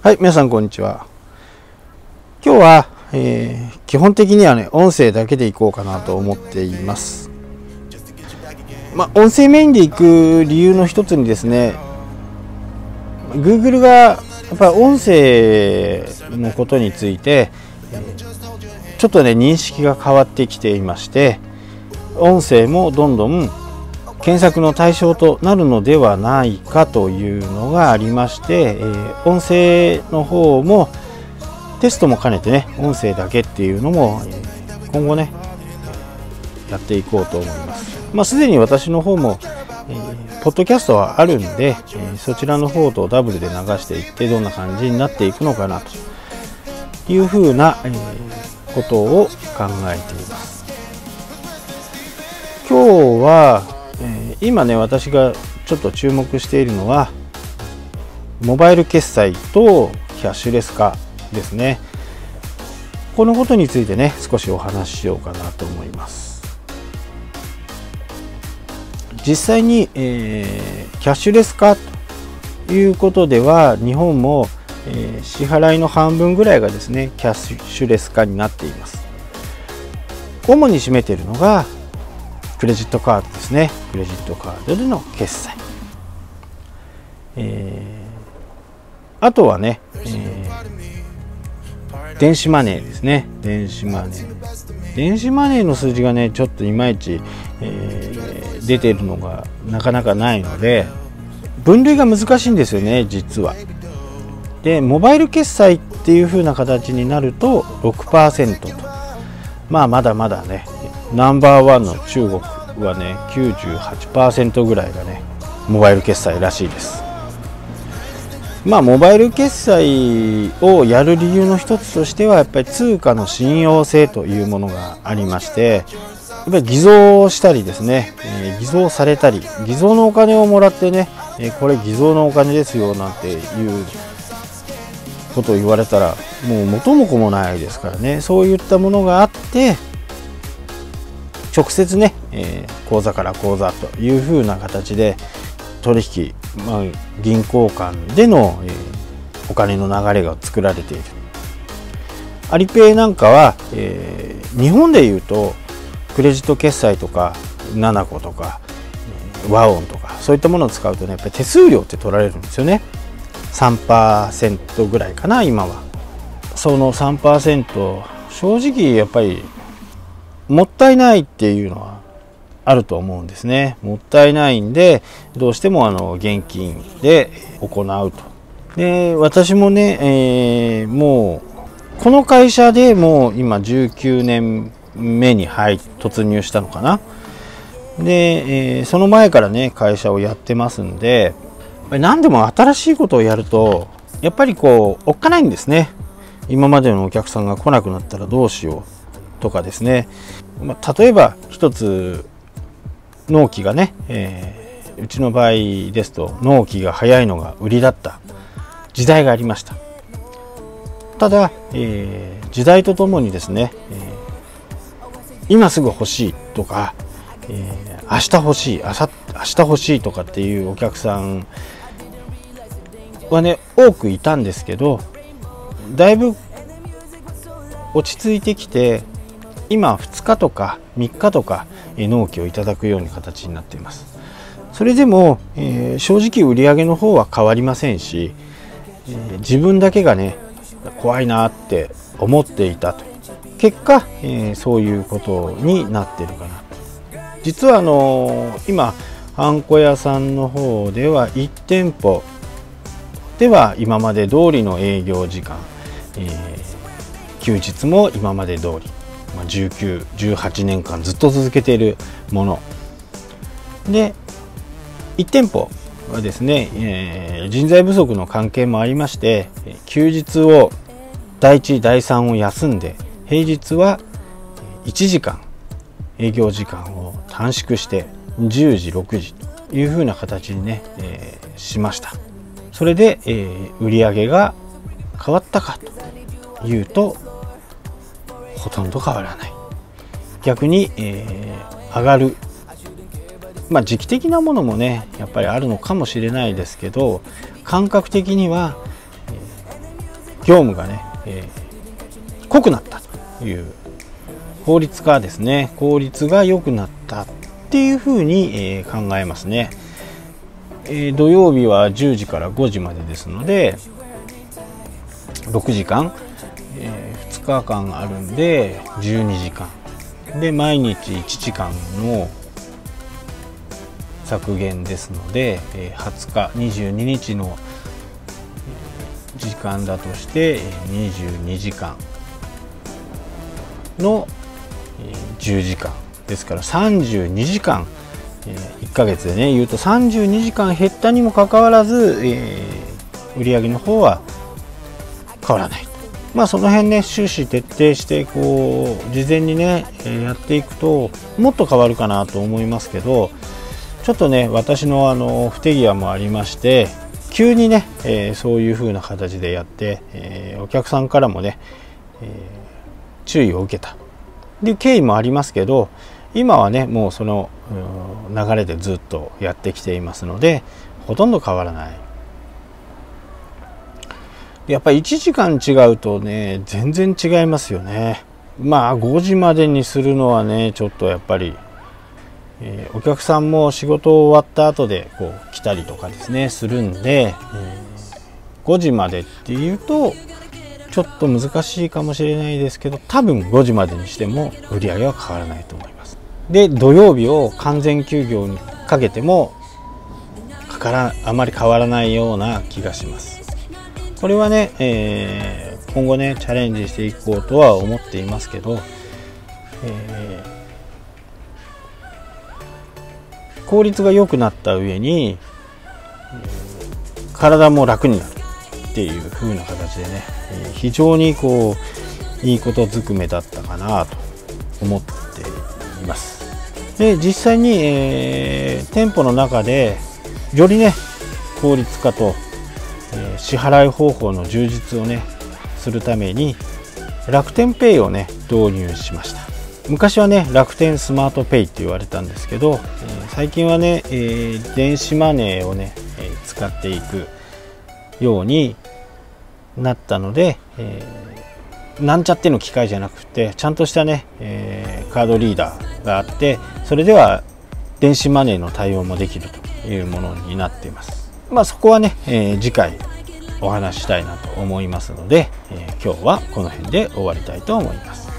はい、皆さんこんにちは。今日は、えー、基本的にはね、音声だけでいこうかなと思っています。まあ、音声メインでいく理由の一つにですね、Google がやっぱり音声のことについて、ちょっとね、認識が変わってきていまして、音声もどんどん検索の対象となるのではないかというのがありまして、えー、音声の方もテストも兼ねてね音声だけっていうのも今後ねやっていこうと思います。まあすでに私の方も、えー、ポッドキャストはあるんで、えー、そちらの方とダブルで流していってどんな感じになっていくのかなというふうな、えー、ことを考えています。今日は、今ね私がちょっと注目しているのはモバイル決済とキャッシュレス化ですね。このことについてね少しお話ししようかなと思います。実際に、えー、キャッシュレス化ということでは日本も、えー、支払いの半分ぐらいがですねキャッシュレス化になっています。主に占めているのがクレジットカードですね。クレジットカードでの決済、えー、あとはね、えー、電子マネーですね。電子マネー。電子マネーの数字がねちょっといまいち、えー、出てるのがなかなかないので分類が難しいんですよね実は。でモバイル決済っていう風な形になると6%と。まあまだまだねナンバーワンの中国はね98%ぐらいがねモバイル決済らしいです。まあモバイル決済をやる理由の一つとしてはやっぱり通貨の信用性というものがありましてやっぱり偽造したりですね、えー、偽造されたり偽造のお金をもらってね、えー、これ偽造のお金ですよなんていうことを言われたらもう元も子もないですからね。そういったものがあって直接ね、えー、口座から口座というふうな形で取引、まあ、銀行間での、えー、お金の流れが作られている。アリペイなんかは、えー、日本でいうとクレジット決済とかナナコとかワオンとかそういったものを使うとねやっぱり手数料って取られるんですよね。3%ぐらいかな今は。その3%正直やっぱりもったいないっていうのはあると思うんですね。もったいないんでどうしてもあの現金で行うと。で私もね、えー、もうこの会社でもう今19年目に入突入したのかな。で、えー、その前からね会社をやってますんで何でも新しいことをやるとやっぱりこうおっかないんですね。今までのお客さんが来なくなったらどうしよう。とかですね、まあ、例えば一つ納期がね、えー、うちの場合ですと納期が早いのが売りだった。時代がありました。ただ、えー、時代とともにですね、えー、今すぐ欲しいとか、えー、明日欲しい明日明日欲しいとかっていうお客さんはね多くいたんですけどだいぶ落ち着いてきて今2日とか3日とか納期をいただくような形になっています。それでも、えー、正直売り上げの方は変わりませんし、えー、自分だけがね怖いなって思っていたと。結果、え、そういうことになってるかな。実はあの今あんこ屋さんの方では1店舗では今まで通りの営業時間、え休日も今まで通り。まあ、1918年間ずっと続けているもの。で1店舗はですね、えー、人材不足の関係もありまして休日を第1第3を休んで平日は1時間営業時間を短縮して10時6時というふうな形にね、えー、しました。それで、えー、売上が変わったかというとほとんど変わらない。逆に、えー、上がる。まあ時期的なものもねやっぱりあるのかもしれないですけど感覚的には、え業務がね、えー、濃くなったという。効率化ですね。効率が良くなったっていうふうに、えー、考えますね、えー、土曜日は10時から5時までですので6時間、え2日間あるんで12時間。で毎日1時間の削減ですので20日22日の時間だとして22時間の10時間ですから32時間1ヶ月でね言うと32時間減ったにもかかわらず、えー、売上の方は変わらない。とまあその辺ね終始徹底してこう事前にねやっていくともっと変わるかなと思いますけどちょっとね私のあの不手際もありまして急にね、えー、そういう風な形でやって、えー、お客さんからもね、えー、注意を受けた。で経緯もありますけど今はねもうその流れでずっとやってきていますのでほとんど変わらない。やっぱり1時間違うとね全然違いますよね。まあ5時までにするのはねちょっとやっぱり、えー、お客さんも仕事終わった後でこう来たりとかですねするんで、えー、5時までっていうとちょっと難しいかもしれないですけど多分5時までにしても売り上げは変わらないと思います。で土曜日を完全休業にかけてもかからあまり変わらないような気がします。これはね、えー、今後ねチャレンジしていこうとは思っていますけど、えー、効率が良くなった上に体も楽になるっていう風な形でね非常にこういいことずくめだったかなと思っています。で実際に、えー、店舗の中でよりね効率化と、支払い方法の充実をねするために楽天ペイをね導入しました。昔はね楽天スマートペイって言われたんですけど、え、最近はね、えー、電子マネーをね、え使っていくようになったので、え、なんちゃっての機械じゃなくてちゃんとしたね、え、カードリーダーがあってそれでは電子マネーの対応もできるというものになっています。まあそこはね、えー、次回お話したいなと思いますので、え今日はこの辺で終わりたいと思います。